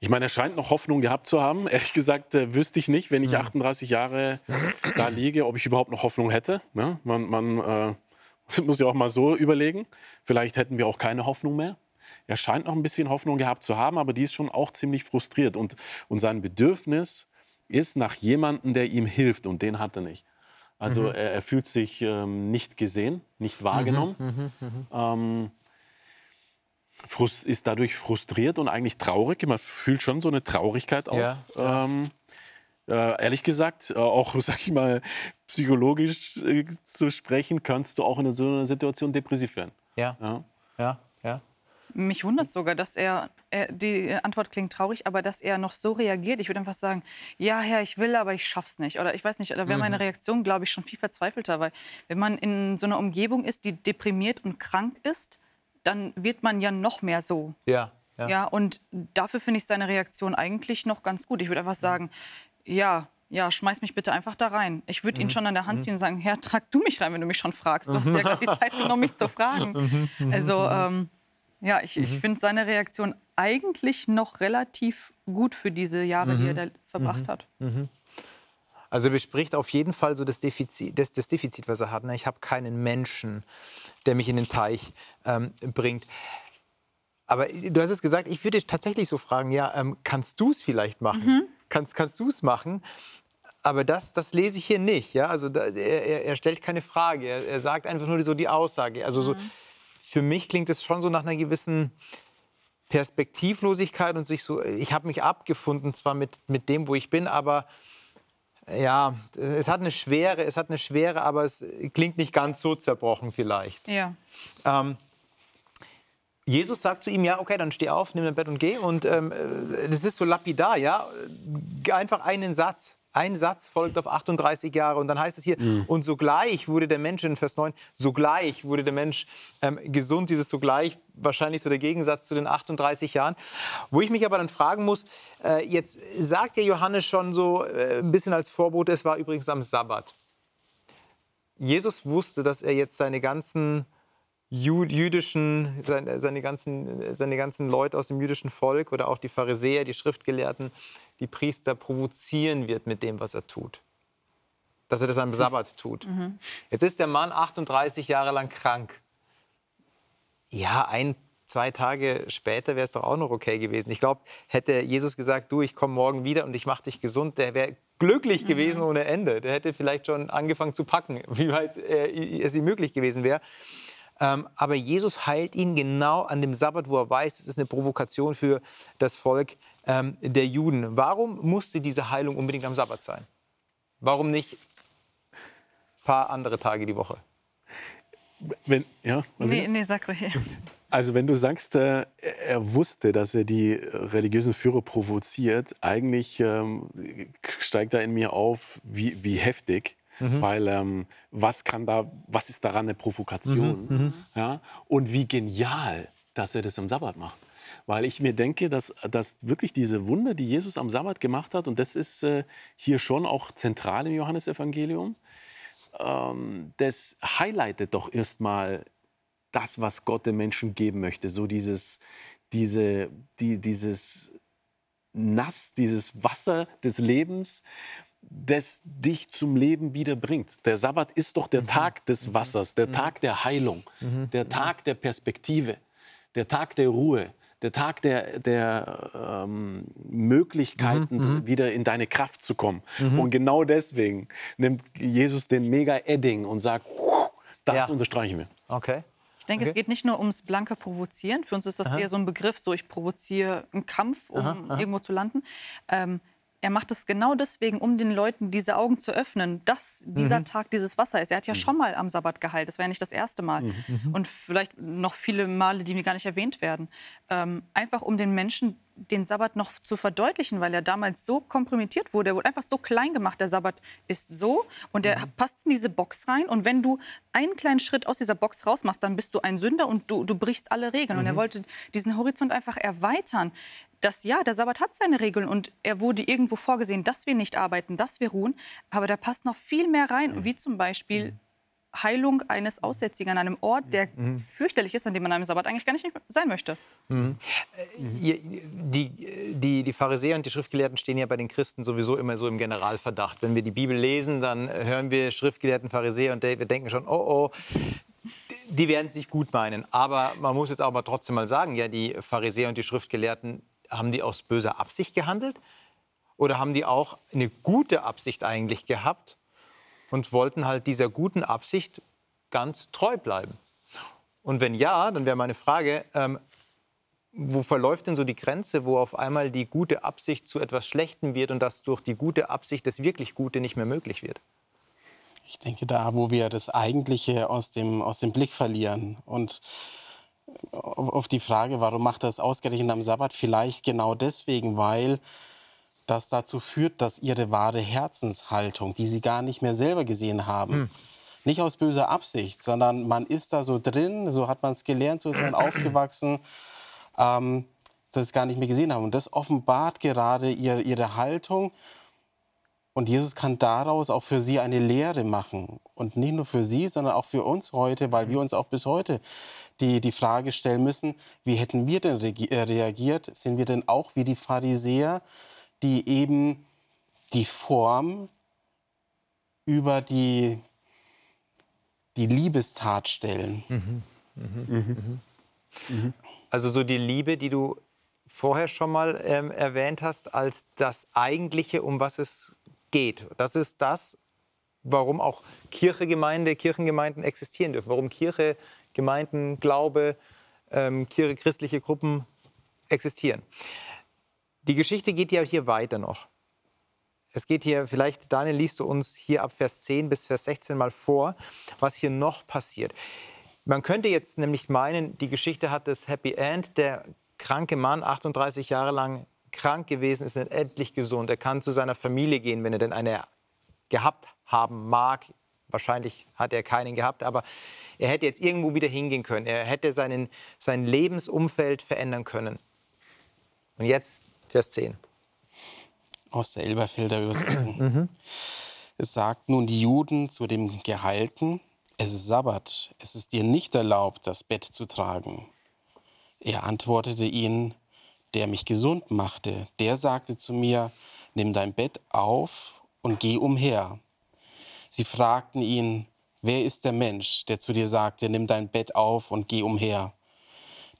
ich meine, er scheint noch Hoffnung gehabt zu haben. Ehrlich gesagt äh, wüsste ich nicht, wenn ich 38 Jahre da liege, ob ich überhaupt noch Hoffnung hätte. Ja, man, man äh, muss ja auch mal so überlegen. Vielleicht hätten wir auch keine Hoffnung mehr. Er scheint noch ein bisschen Hoffnung gehabt zu haben, aber die ist schon auch ziemlich frustriert. Und, und sein Bedürfnis ist nach jemandem, der ihm hilft. Und den hat er nicht. Also mhm. er, er, fühlt sich ähm, nicht gesehen, nicht wahrgenommen. Mhm, mhm, mhm, ähm, Frust, ist dadurch frustriert und eigentlich traurig. Man fühlt schon so eine Traurigkeit auch. Ja, ähm, äh, ehrlich gesagt, äh, auch, sag ich mal, psychologisch äh, zu sprechen, kannst du auch in so einer Situation depressiv werden. Ja. ja. ja. Mich wundert sogar, dass er, er, die Antwort klingt traurig, aber dass er noch so reagiert. Ich würde einfach sagen, ja, Herr, ich will, aber ich schaff's nicht. Oder ich weiß nicht, da wäre meine mhm. Reaktion, glaube ich, schon viel verzweifelter. Weil wenn man in so einer Umgebung ist, die deprimiert und krank ist, dann wird man ja noch mehr so. Ja. Ja, ja und dafür finde ich seine Reaktion eigentlich noch ganz gut. Ich würde einfach sagen, ja, ja, schmeiß mich bitte einfach da rein. Ich würde ihn mhm. schon an der Hand mhm. ziehen und sagen, Herr, trag du mich rein, wenn du mich schon fragst. Du hast ja gerade die Zeit genommen, mich zu fragen. Also ähm, ja, ich, mhm. ich finde seine Reaktion eigentlich noch relativ gut für diese Jahre, mhm. die er da verbracht mhm. hat. Mhm. Also bespricht auf jeden Fall so das Defizit, das, das Defizit was er hat. Ne? Ich habe keinen Menschen, der mich in den Teich ähm, bringt. Aber du hast es gesagt, ich würde tatsächlich so fragen, ja, ähm, kannst du es vielleicht machen? Mhm. Kannst, kannst du es machen? Aber das, das lese ich hier nicht. Ja? Also da, er, er, stellt keine Frage, er, er, sagt einfach nur so die Aussage. Also so, mhm für mich klingt es schon so nach einer gewissen Perspektivlosigkeit und sich so, ich habe mich abgefunden zwar mit, mit dem, wo ich bin, aber ja, es hat eine Schwere, es hat eine Schwere, aber es klingt nicht ganz so zerbrochen vielleicht. Ja. Ähm, Jesus sagt zu ihm, ja, okay, dann steh auf, nimm dein Bett und geh. Und ähm, das ist so lapidar, ja. Einfach einen Satz. Ein Satz folgt auf 38 Jahre. Und dann heißt es hier, mhm. und sogleich wurde der Mensch, in Vers 9, sogleich wurde der Mensch ähm, gesund. Dieses sogleich, wahrscheinlich so der Gegensatz zu den 38 Jahren. Wo ich mich aber dann fragen muss, äh, jetzt sagt ja Johannes schon so äh, ein bisschen als Vorbote, es war übrigens am Sabbat. Jesus wusste, dass er jetzt seine ganzen jüdischen, seine, ganzen, seine ganzen Leute aus dem jüdischen Volk oder auch die Pharisäer, die Schriftgelehrten, die Priester provozieren wird mit dem, was er tut. Dass er das am Sabbat tut. Mhm. Jetzt ist der Mann 38 Jahre lang krank. Ja, ein, zwei Tage später wäre es doch auch noch okay gewesen. Ich glaube, hätte Jesus gesagt, du, ich komme morgen wieder und ich mache dich gesund, der wäre glücklich mhm. gewesen ohne Ende. Der hätte vielleicht schon angefangen zu packen, wie weit äh, es ihm möglich gewesen wäre. Ähm, aber Jesus heilt ihn genau an dem Sabbat, wo er weiß, es ist eine Provokation für das Volk ähm, der Juden. Warum musste diese Heilung unbedingt am Sabbat sein? Warum nicht ein paar andere Tage die Woche? Wenn, ja, Nee, nee, sag ruhig. Also wenn du sagst, äh, er wusste, dass er die religiösen Führer provoziert, eigentlich ähm, steigt da in mir auf, wie, wie heftig. Weil ähm, was kann da, was ist daran eine Provokation? Ja? Und wie genial, dass er das am Sabbat macht. Weil ich mir denke, dass, dass wirklich diese Wunder, die Jesus am Sabbat gemacht hat, und das ist äh, hier schon auch zentral im Johannesevangelium, ähm, das highlightet doch erstmal das, was Gott den Menschen geben möchte. So dieses, diese, die, dieses Nass, dieses Wasser des Lebens, das dich zum Leben wieder bringt. Der Sabbat ist doch der Tag des Wassers, der Tag der Heilung, der Tag der Perspektive, der Tag der Ruhe, der Tag der, der ähm, Möglichkeiten, wieder in deine Kraft zu kommen. Und genau deswegen nimmt Jesus den Mega-Edding und sagt, das Ja. unterstreichen wir. Okay. Ich denke, Okay. es geht nicht nur ums blanke Provozieren. Für uns ist das eher so ein Begriff, so ich provoziere einen Kampf, um irgendwo zu landen. Ähm, er macht es genau deswegen, um den Leuten diese Augen zu öffnen, dass dieser Tag dieses Wasser ist. Er hat ja schon mal am Sabbat geheilt. Das wäre ja nicht das erste Mal. Und vielleicht noch viele Male, die mir gar nicht erwähnt werden. Ähm, einfach um den Menschen den Sabbat noch zu verdeutlichen, weil er damals so kompromittiert wurde. Er wurde einfach so klein gemacht. Der Sabbat ist so und der passt in diese Box rein. Und wenn du einen kleinen Schritt aus dieser Box rausmachst, dann bist du ein Sünder und du, du brichst alle Regeln. Und er wollte diesen Horizont einfach erweitern. Dass ja, der Sabbat hat seine Regeln und er wurde irgendwo vorgesehen, dass wir nicht arbeiten, dass wir ruhen. Aber da passt noch viel mehr rein, wie zum Beispiel Heilung eines Aussätzigen an einem Ort, der fürchterlich ist, an dem man am Sabbat eigentlich gar nicht sein möchte. Ihr- Die, die, die Pharisäer und die Schriftgelehrten stehen ja bei den Christen sowieso immer so im Generalverdacht. Wenn wir die Bibel lesen, dann hören wir Schriftgelehrten, Pharisäer und wir denken schon, oh oh, die werden es nicht gut meinen. Aber man muss jetzt auch mal trotzdem mal sagen, ja, die Pharisäer und die Schriftgelehrten, haben die aus böser Absicht gehandelt? Oder haben die auch eine gute Absicht eigentlich gehabt und wollten halt dieser guten Absicht ganz treu bleiben? Und wenn ja, dann wäre meine Frage, ähm, wo verläuft denn so die Grenze, wo auf einmal die gute Absicht zu etwas Schlechtem wird und dass durch die gute Absicht das wirklich Gute nicht mehr möglich wird? Ich denke, da, wo wir das Eigentliche aus dem, aus dem Blick verlieren. Und auf die Frage, warum macht das ausgerechnet am Sabbat? Vielleicht genau deswegen, weil das dazu führt, dass ihre wahre Herzenshaltung, die sie gar nicht mehr selber gesehen haben, nicht aus böser Absicht, sondern man ist da so drin, so hat man es gelernt, so ist man aufgewachsen, ähm, dass sie es gar nicht mehr gesehen haben. Und das offenbart gerade ihr, ihre Haltung. Und Jesus kann daraus auch für sie eine Lehre machen. Und nicht nur für sie, sondern auch für uns heute, weil wir uns auch bis heute die, die Frage stellen müssen, wie hätten wir denn äh, reagiert? Sind wir denn auch wie die Pharisäer, die eben die Form über die, die Liebestat stellen? Also so die Liebe, die du vorher schon mal ähm, erwähnt hast, als das Eigentliche, um was es geht. Das ist das, warum auch Kirche, Gemeinde, Kirchengemeinden existieren dürfen. Warum Kirche, Gemeinden, Glaube, ähm, Kirche, christliche Gruppen existieren. Die Geschichte geht ja hier weiter noch. Es geht hier, vielleicht, Daniel, liest du uns hier ab Vers 10 bis Vers 16 mal vor, was hier noch passiert. Man könnte jetzt nämlich meinen, die Geschichte hat das Happy End. Der kranke Mann, 38 Jahre lang krank gewesen, ist endlich gesund. Er kann zu seiner Familie gehen, wenn er denn eine gehabt haben mag. Wahrscheinlich hat er keinen gehabt, aber er hätte jetzt irgendwo wieder hingehen können. Er hätte seinen, sein Lebensumfeld verändern können. Und jetzt Vers 10. aus der Elberfelder Übersetzung. Es sagt nun die Juden zu dem Geheilten, es ist Sabbat, es ist dir nicht erlaubt, das Bett zu tragen. Er antwortete ihnen, der mich gesund machte, der sagte zu mir, nimm dein Bett auf und geh umher. Sie fragten ihn, wer ist der Mensch, der zu dir sagte, nimm dein Bett auf und geh umher?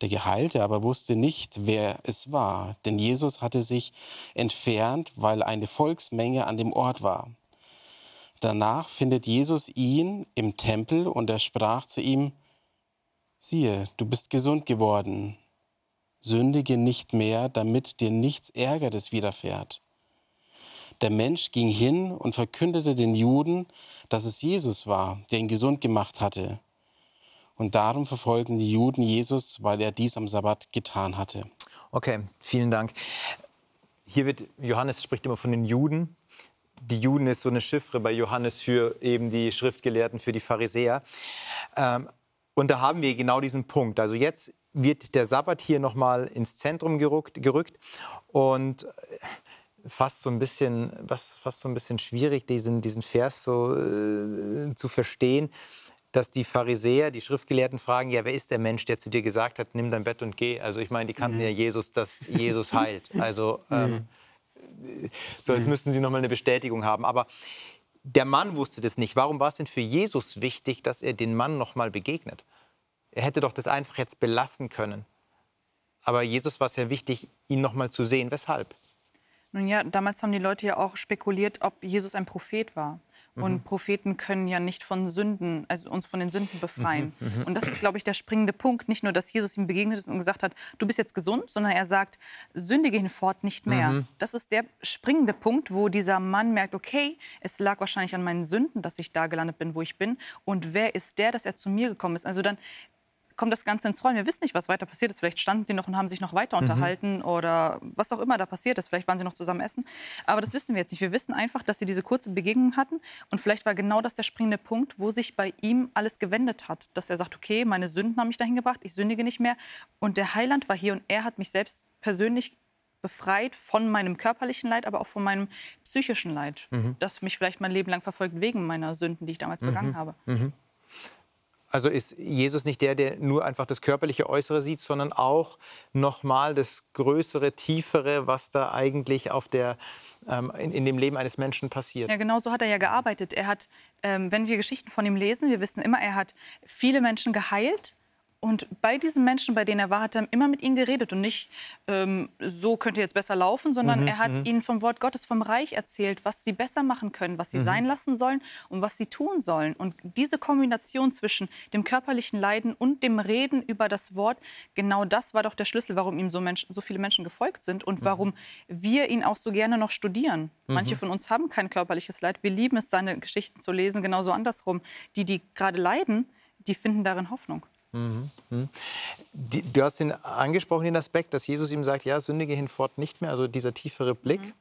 Der Geheilte aber wusste nicht, wer es war, denn Jesus hatte sich entfernt, weil eine Volksmenge an dem Ort war. Danach findet Jesus ihn im Tempel und er sprach zu ihm, siehe, du bist gesund geworden. Sündige nicht mehr, damit dir nichts Ärgeres widerfährt. Der Mensch ging hin und verkündete den Juden, dass es Jesus war, der ihn gesund gemacht hatte. Und darum verfolgten die Juden Jesus, weil er dies am Sabbat getan hatte. Okay, vielen Dank. Hier wird, Johannes spricht immer von den Juden. Die Juden ist so eine Chiffre bei Johannes für eben die Schriftgelehrten, für die Pharisäer. Ähm, und da haben wir genau diesen Punkt. Also jetzt wird der Sabbat hier nochmal ins Zentrum gerückt, gerückt und äh, fast so ein bisschen, fast so ein bisschen schwierig, diesen, diesen Vers so äh, zu verstehen, dass die Pharisäer, die Schriftgelehrten fragen, ja, wer ist der Mensch, der zu dir gesagt hat, nimm dein Bett und geh? Also ich meine, die kannten mhm. ja Jesus, dass Jesus heilt. Also ähm, mhm. so, jetzt mhm. müssten sie nochmal eine Bestätigung haben. Aber der Mann wusste das nicht. Warum war es denn für Jesus wichtig, dass er den Mann nochmal begegnet? Er hätte doch das einfach jetzt belassen können. Aber Jesus war es ja wichtig, ihn nochmal zu sehen. Weshalb? Nun ja, damals haben die Leute ja auch spekuliert, ob Jesus ein Prophet war. Und mhm. Propheten können ja nicht von Sünden, also uns von den Sünden befreien. Mhm. mhm. Und das ist, glaube ich, der springende Punkt. Nicht nur, dass Jesus ihm begegnet ist und gesagt hat, du bist jetzt gesund, sondern er sagt, sündige hinfort nicht mehr. Mhm. Das ist der springende Punkt, wo dieser Mann merkt, okay, es lag wahrscheinlich an meinen Sünden, dass ich da gelandet bin, wo ich bin. Und wer ist der, dass er zu mir gekommen ist? Also dann kommt das Ganze ins Rollen. Wir wissen nicht, was weiter passiert ist. Vielleicht standen sie noch und haben sich noch weiter mhm. unterhalten mhm. oder was auch immer da passiert ist. Vielleicht waren sie noch zusammen essen. Aber das wissen wir jetzt nicht. Wir wissen einfach, dass sie diese kurze Begegnung hatten. Und vielleicht war genau das der springende Punkt, wo sich bei ihm alles gewendet hat. Dass er sagt, okay, meine Sünden haben mich dahin gebracht, ich sündige nicht mehr. Und der Heiland war hier und er hat mich selbst persönlich befreit von meinem körperlichen Leid, aber auch von meinem psychischen Leid, mhm. das mich vielleicht mein Leben lang verfolgt wegen meiner Sünden, die ich damals mhm. begangen habe. Mhm. Also ist Jesus nicht der, der nur einfach das körperliche Äußere sieht, sondern auch nochmal das Größere, Tiefere, was da eigentlich auf der, ähm, in, in, dem Leben eines Menschen passiert. Ja, genau so hat er ja gearbeitet. Er hat, ähm, wenn wir Geschichten von ihm lesen, wir wissen immer, er hat viele Menschen geheilt und bei diesen Menschen, bei denen er war, hat er immer mit ihnen geredet und nicht, ähm, so könnt ihr jetzt besser laufen, sondern mhm, er hat mhm. ihnen vom Wort Gottes, vom Reich erzählt, was sie besser machen können, was sie mhm. sein lassen sollen und was sie tun sollen. Und diese Kombination zwischen dem körperlichen Leiden und dem Reden über das Wort, genau das war doch der Schlüssel, warum ihm so, Menschen, so viele Menschen gefolgt sind und mhm. warum wir ihn auch so gerne noch studieren. Manche mhm. von uns haben kein körperliches Leid. Wir lieben es, seine Geschichten zu lesen, genauso andersrum. Die, die gerade leiden, die finden darin Hoffnung. Mhm. Du hast den angesprochen, den Aspekt, dass Jesus ihm sagt, ja, sündige hinfort nicht mehr, also dieser tiefere Blick. Mhm.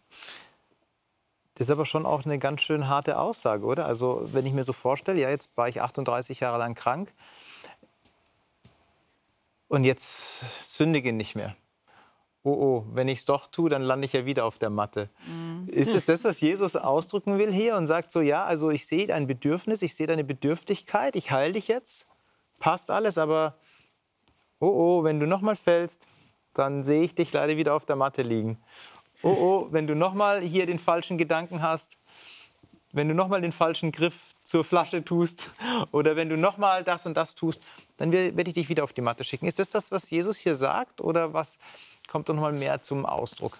Das ist aber schon auch eine ganz schön harte Aussage, oder? Also wenn ich mir so vorstelle, ja, jetzt war ich 38 Jahre lang krank und jetzt sündige nicht mehr. Oh, oh, wenn ich es doch tue, dann lande ich ja wieder auf der Matte. Mhm. Ist es das, was Jesus ausdrücken will hier und sagt so, ja, also ich sehe dein Bedürfnis, ich sehe deine Bedürftigkeit, ich heile dich jetzt? Passt alles, aber oh oh, wenn du nochmal fällst, dann sehe ich dich leider wieder auf der Matte liegen. Oh oh, wenn du nochmal hier den falschen Gedanken hast, wenn du nochmal den falschen Griff zur Flasche tust oder wenn du nochmal das und das tust, dann werde ich dich wieder auf die Matte schicken. Ist das das, was Jesus hier sagt oder was kommt noch mal mehr zum Ausdruck?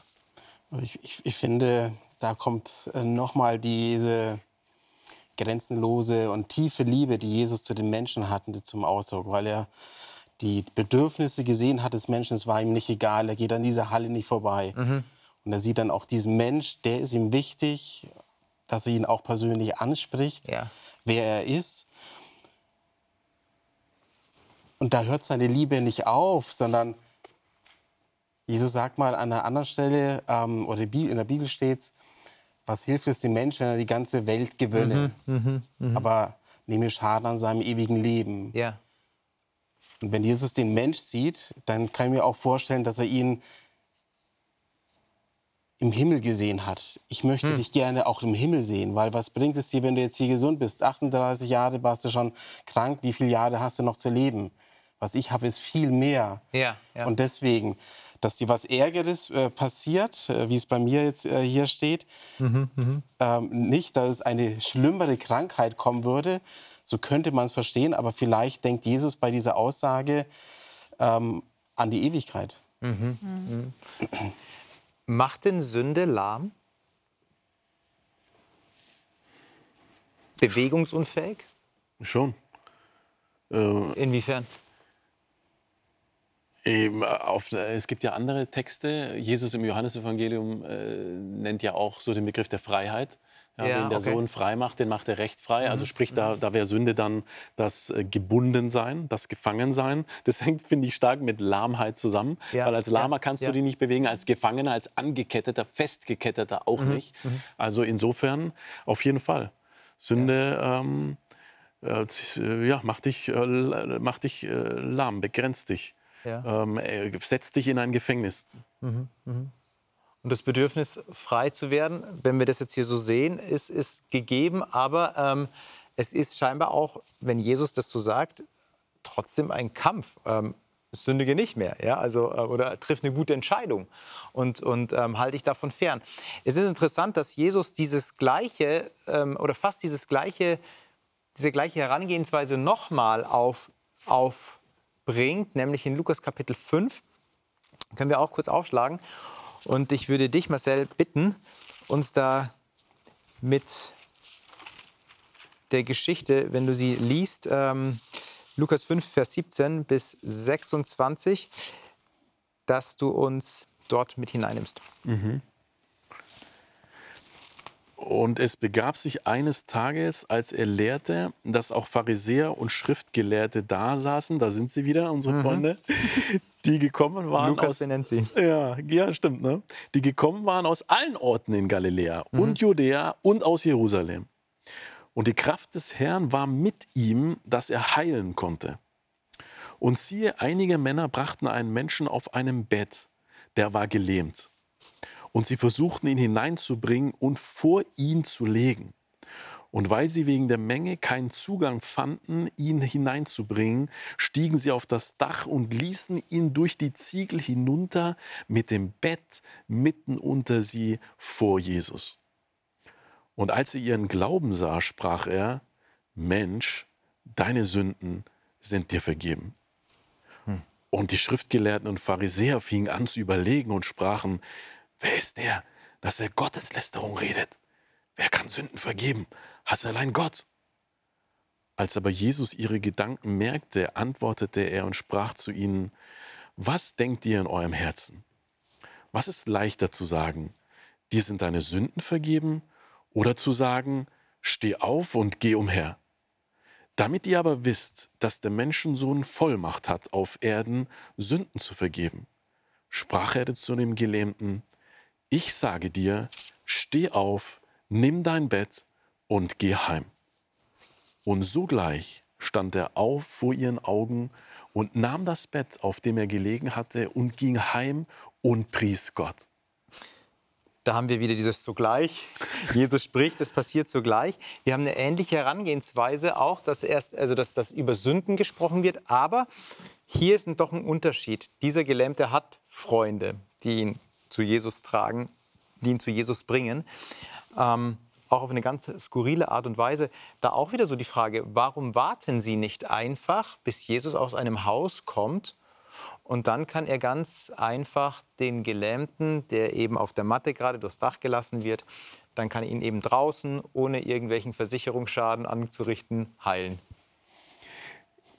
Ich, ich, ich finde, da kommt äh, nochmal diese grenzenlose und tiefe Liebe, die Jesus zu den Menschen hatte, zum Ausdruck, weil er die Bedürfnisse gesehen hat des Menschen. Es war ihm nicht egal, er geht an dieser Halle nicht vorbei. Mhm. Und er sieht dann auch diesen Mensch, der ist ihm wichtig, dass er ihn auch persönlich anspricht, ja. wer er ist. Und da hört seine Liebe nicht auf, sondern Jesus sagt mal an einer anderen Stelle, ähm, oder in der Bibel steht es, was hilft es dem Menschen, wenn er die ganze Welt gewönne, mhm, mh, mh. aber nehme Schaden an seinem ewigen Leben. Ja. Und wenn Jesus den Mensch sieht, dann kann ich mir auch vorstellen, dass er ihn im Himmel gesehen hat. Ich möchte hm. dich gerne auch im Himmel sehen, weil was bringt es dir, wenn du jetzt hier gesund bist? 38 Jahre warst du schon krank, wie viele Jahre hast du noch zu leben? Was ich habe, ist viel mehr. Ja, ja. Und deswegen, dass dir was Ärgeres äh, passiert, äh, wie es bei mir jetzt äh, hier steht. Mhm, mh. ähm, nicht, dass es eine schlimmere Krankheit kommen würde, so könnte man es verstehen, aber vielleicht denkt Jesus bei dieser Aussage ähm, an die Ewigkeit. Mhm. Mhm. Macht denn Sünde lahm? Bewegungsunfähig? Schon. Äh, Inwiefern? Ähm, auf, äh, es gibt ja andere Texte. Jesus im Johannesevangelium äh, nennt ja auch so den Begriff der Freiheit. Ja, Ja, wen der okay. Sohn frei macht, den macht er recht frei. Also sprich, da, da wäre Sünde dann das äh, Gebundensein, das Gefangensein. Das hängt, finde ich, stark mit Lahmheit zusammen. Ja, Weil als Lahmer kannst du dich nicht bewegen, als Gefangener, als Angeketteter, Festgeketteter auch nicht. Also insofern auf jeden Fall. Sünde ähm, äh, äh, ja, macht dich, äh, macht dich äh, lahm, begrenzt dich. Ja. Ähm, äh, setzt dich in ein Gefängnis. Und das Bedürfnis, frei zu werden, wenn wir das jetzt hier so sehen, ist, ist gegeben. Aber ähm, es ist scheinbar auch, wenn Jesus das so sagt, trotzdem ein Kampf. Ähm, sündige nicht mehr, ja, also äh, oder triff eine gute Entscheidung und, und ähm, halte dich davon fern. Es ist interessant, dass Jesus dieses gleiche ähm, oder fast dieses gleiche, diese gleiche Herangehensweise nochmal auf, aufbringt, nämlich in Lukas Kapitel 5. Können wir auch kurz aufschlagen. Und ich würde dich, Marcel, bitten, uns da mit der Geschichte, wenn du sie liest, ähm, Lukas 5, Vers 17 bis 26, dass du uns dort mit hineinnimmst. Und es begab sich eines Tages, als er lehrte, dass auch Pharisäer und Schriftgelehrte da saßen, da sind sie wieder, unsere Freunde, die gekommen waren Lukas aus, benennt sie. Ja, ja, stimmt, ne? Die gekommen waren aus allen Orten in Galiläa und Judäa und aus Jerusalem. Und die Kraft des Herrn war mit ihm, dass er heilen konnte. Und siehe, einige Männer brachten einen Menschen auf einem Bett, der war gelähmt. Und sie versuchten ihn hineinzubringen und vor ihn zu legen. Und weil sie wegen der Menge keinen Zugang fanden, ihn hineinzubringen, stiegen sie auf das Dach und ließen ihn durch die Ziegel hinunter mit dem Bett mitten unter sie vor Jesus. Und als er ihren Glauben sah, sprach er, Mensch, deine Sünden sind dir vergeben. Und die Schriftgelehrten und Pharisäer fingen an zu überlegen und sprachen, wer ist der, dass er Gotteslästerung redet? Wer kann Sünden vergeben? Hass allein Gott. Als aber Jesus ihre Gedanken merkte, antwortete er und sprach zu ihnen, was denkt ihr in eurem Herzen? Was ist leichter zu sagen, dir sind deine Sünden vergeben, oder zu sagen, steh auf und geh umher? Damit ihr aber wisst, dass der Menschensohn Vollmacht hat, auf Erden Sünden zu vergeben, sprach er zu dem Gelähmten, ich sage dir, steh auf, nimm dein Bett und geh heim. Und sogleich stand er auf vor ihren Augen und nahm das Bett, auf dem er gelegen hatte, und ging heim und pries Gott. Da haben wir wieder dieses sogleich. Jesus spricht, es passiert sogleich. Wir haben eine ähnliche Herangehensweise auch, dass erst, also dass, dass über Sünden gesprochen wird. Aber hier ist doch ein Unterschied. Dieser Gelähmte hat Freunde, die ihn zu Jesus tragen, die ihn zu Jesus bringen. Ähm, auch auf eine ganz skurrile Art und Weise. Da auch wieder so die Frage, warum warten Sie nicht einfach, bis Jesus aus einem Haus kommt und dann kann er ganz einfach den Gelähmten, der eben auf der Matte gerade durchs Dach gelassen wird, dann kann er ihn eben draußen, ohne irgendwelchen Versicherungsschaden anzurichten, heilen.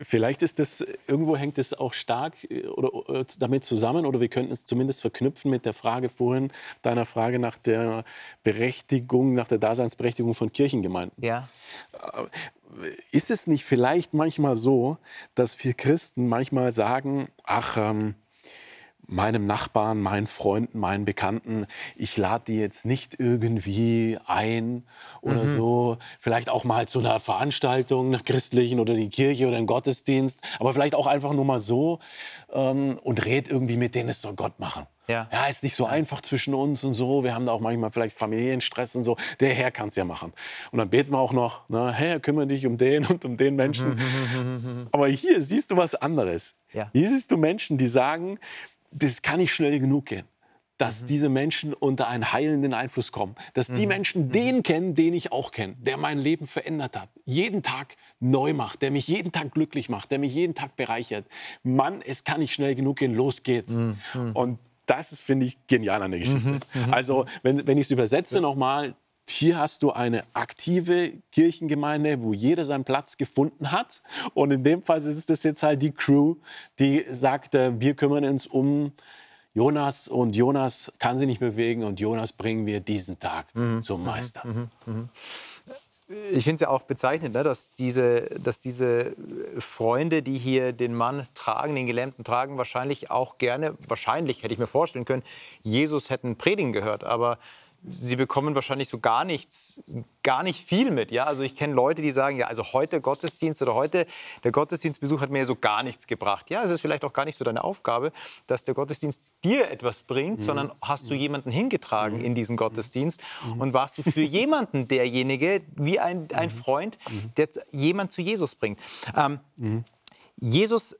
Vielleicht ist das, irgendwo hängt es auch stark äh, oder, äh, damit zusammen oder wir könnten es zumindest verknüpfen mit der Frage vorhin, deiner Frage nach der Berechtigung, nach der Daseinsberechtigung von Kirchengemeinden. Ja. Ist es nicht vielleicht manchmal so, dass wir Christen manchmal sagen, ach, ähm, meinem Nachbarn, meinen Freunden, meinen Bekannten, ich lade die jetzt nicht irgendwie ein oder so. Vielleicht auch mal zu einer Veranstaltung, einer christlichen oder die Kirche oder einen Gottesdienst, aber vielleicht auch einfach nur mal so ähm, und red irgendwie mit denen, es soll Gott machen. Ja. ja, ist nicht so einfach zwischen uns und so. Wir haben da auch manchmal vielleicht Familienstress und so. Der Herr kann es ja machen. Und dann beten wir auch noch, ne, Herr, kümmere dich um den und um den Menschen. Aber hier siehst du was anderes. Ja. Hier siehst du Menschen, die sagen, das kann nicht schnell genug gehen. Dass diese Menschen unter einen heilenden Einfluss kommen. Dass die Menschen den kennen, den ich auch kenne, der mein Leben verändert hat. Jeden Tag neu macht, der mich jeden Tag glücklich macht, der mich jeden Tag bereichert. Mann, es kann nicht schnell genug gehen, los geht's. Und das ist, finde ich, genial an der Geschichte. Also, wenn, wenn ich es übersetze nochmal, hier hast du eine aktive Kirchengemeinde, wo jeder seinen Platz gefunden hat. Und in dem Fall ist es jetzt halt die Crew, die sagt, äh, wir kümmern uns um Jonas und Jonas kann sich nicht bewegen und Jonas bringen wir diesen Tag Mhm. zum Meister. Ich finde es ja auch bezeichnend, ne, dass, diese, dass diese Freunde, die hier den Mann tragen, den Gelähmten tragen, wahrscheinlich auch gerne, wahrscheinlich hätte ich mir vorstellen können, Jesus hätten predigen gehört. Aber sie bekommen wahrscheinlich so gar nichts, gar nicht viel mit. Ja? Also ich kenne Leute, die sagen, ja, also heute Gottesdienst oder heute der Gottesdienstbesuch hat mir so gar nichts gebracht. Ja, es ist vielleicht auch gar nicht so deine Aufgabe, dass der Gottesdienst dir etwas bringt, sondern hast du jemanden hingetragen in diesen Gottesdienst und warst du für jemanden derjenige, wie ein, ein Freund, der jemand zu Jesus bringt. Ähm, Jesus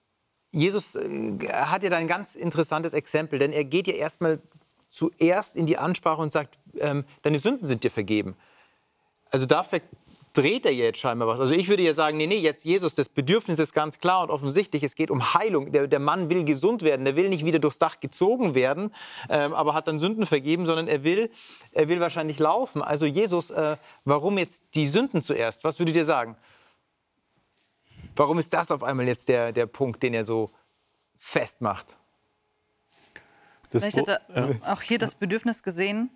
Jesus äh, hat ja da ein ganz interessantes Exempel, denn er geht ja erstmal zuerst in die Ansprache und sagt, ähm, deine Sünden sind dir vergeben. Also da verdreht er jetzt scheinbar was. Also ich würde ja sagen, nee, nee, jetzt Jesus, das Bedürfnis ist ganz klar und offensichtlich, es geht um Heilung. Der, der Mann will gesund werden, der will nicht wieder durchs Dach gezogen werden, ähm, aber hat dann Sünden vergeben, sondern er will, er will wahrscheinlich laufen. Also Jesus, äh, warum jetzt die Sünden zuerst? Was würdet ihr sagen? Warum ist das auf einmal jetzt der, der Punkt, den er so festmacht? Das Vielleicht Pro- hat er auch hier das Bedürfnis gesehen,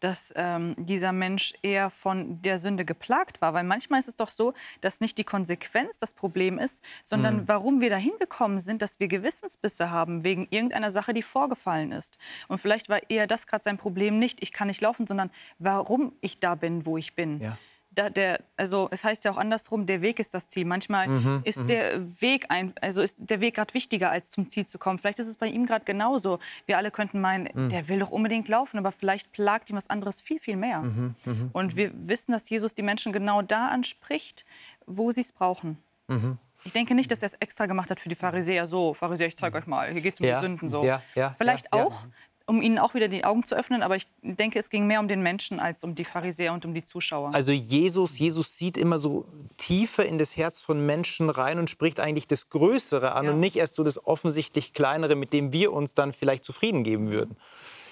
dass ähm, dieser Mensch eher von der Sünde geplagt war. Weil manchmal ist es doch so, dass nicht die Konsequenz das Problem ist, sondern Mhm. warum wir dahin gekommen sind, dass wir Gewissensbisse haben wegen irgendeiner Sache, die vorgefallen ist. Und vielleicht war eher das gerade sein Problem nicht, ich kann nicht laufen, sondern warum ich da bin, wo ich bin. Ja. Da, der, also es heißt ja auch andersrum, der Weg ist das Ziel. Manchmal Mhm, ist der Weg ein, also ist der Weg gerade wichtiger als zum Ziel zu kommen. Vielleicht ist es bei ihm gerade genauso. Wir alle könnten meinen, Mhm. der will doch unbedingt laufen, aber vielleicht plagt ihm was anderes viel viel mehr. Mhm, Und wir wissen, dass Jesus die Menschen genau da anspricht, wo sie es brauchen. Mhm. Ich denke nicht, dass er es extra gemacht hat für die Pharisäer. So, Pharisäer, ich zeige euch mal. Hier geht es um Ja, die Sünden. So. ja, ja, Vielleicht auch, um ihnen auch wieder die Augen zu öffnen. Aber ich denke, es ging mehr um den Menschen als um die Pharisäer und um die Zuschauer. Also Jesus, Jesus sieht immer so tiefer in das Herz von Menschen rein und spricht eigentlich das Größere an Ja. und nicht erst so das offensichtlich Kleinere, mit dem wir uns dann vielleicht zufrieden geben würden.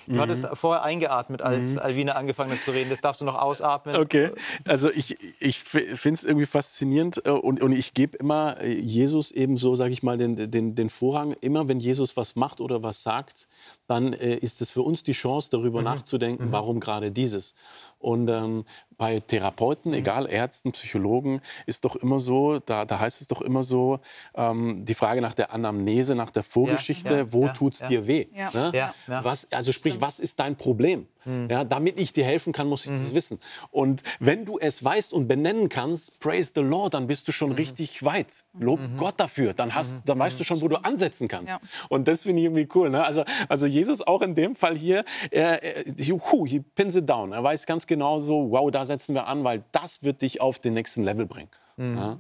Du hattest vorher eingeatmet, als Alvina angefangen hat zu reden. Das darfst du noch ausatmen. Okay, also ich, ich finde es irgendwie faszinierend äh, und, und ich gebe immer äh, Jesus eben so, sage ich mal, den, den, den Vorrang. Immer wenn Jesus was macht oder was sagt, dann äh, ist es für uns die Chance, darüber nachzudenken, warum gerade dieses. Und ähm, bei Therapeuten, egal Ärzten, Psychologen, ist doch immer so, da, da heißt es doch immer so, ähm, die Frage nach der Anamnese, nach der Vorgeschichte, ja, wo ja, tut's ja. dir weh? Ja. Ne? Ja, ja. Was, also sprich, was ist dein Problem? Ja, damit ich dir helfen kann, muss ich das wissen. Und wenn du es weißt und benennen kannst, praise the Lord, dann bist du schon richtig weit. Lob Gott dafür. Dann, hast, dann weißt du schon, wo du ansetzen kannst. Ja. Und das finde ich irgendwie cool. Ne? Also, also Jesus auch in dem Fall hier, er, er, juhu, he pins it down. Er weiß ganz genau so, wow, da setzen wir an, weil das wird dich auf den nächsten Level bringen. Ja?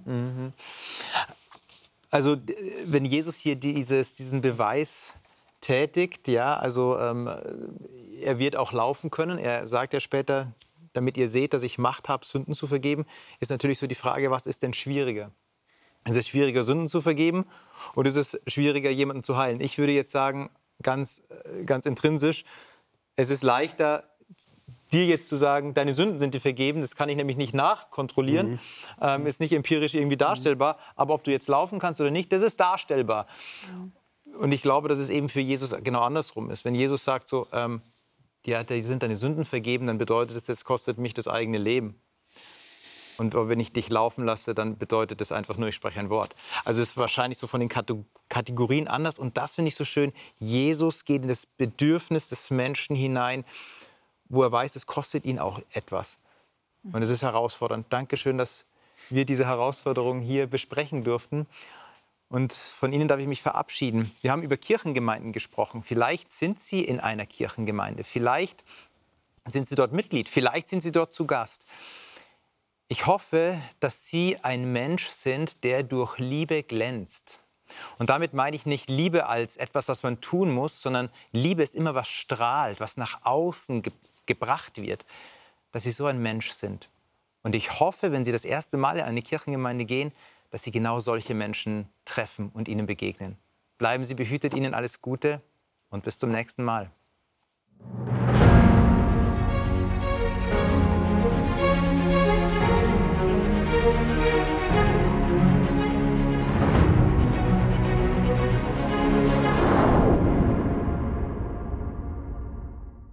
Also wenn Jesus hier dieses, diesen Beweis tätigt, ja, also ähm, er wird auch laufen können. Er sagt ja später, damit ihr seht, dass ich Macht habe, Sünden zu vergeben, ist natürlich so die Frage, was ist denn schwieriger? Ist es schwieriger, Sünden zu vergeben oder ist es schwieriger, jemanden zu heilen? Ich würde jetzt sagen, ganz, äh, ganz intrinsisch, es ist leichter, dir jetzt zu sagen, deine Sünden sind dir vergeben, das kann ich nämlich nicht nachkontrollieren, ähm, ist nicht empirisch irgendwie darstellbar, aber ob du jetzt laufen kannst oder nicht, das ist darstellbar. Und ich glaube, dass es eben für Jesus genau andersrum ist. Wenn Jesus sagt so, ähm, dir sind deine Sünden vergeben, dann bedeutet es, das kostet mich das eigene Leben. Und wenn ich dich laufen lasse, dann bedeutet das einfach nur, ich spreche ein Wort. Also es ist wahrscheinlich so von den Kate- Kategorien anders. Und das finde ich so schön. Jesus geht in das Bedürfnis des Menschen hinein, wo er weiß, es kostet ihn auch etwas. Und es ist herausfordernd. Dankeschön, dass wir diese Herausforderung hier besprechen durften. Und von Ihnen darf ich mich verabschieden. Wir haben über Kirchengemeinden gesprochen. Vielleicht sind Sie in einer Kirchengemeinde. Vielleicht sind Sie dort Mitglied. Vielleicht sind Sie dort zu Gast. Ich hoffe, dass Sie ein Mensch sind, der durch Liebe glänzt. Und damit meine ich nicht Liebe als etwas, was man tun muss, sondern Liebe ist immer was strahlt, was nach außen ge gebracht wird, dass Sie so ein Mensch sind. Und ich hoffe, wenn Sie das erste Mal in eine Kirchengemeinde gehen, dass Sie genau solche Menschen treffen und ihnen begegnen. Bleiben Sie behütet, Ihnen alles Gute und bis zum nächsten Mal.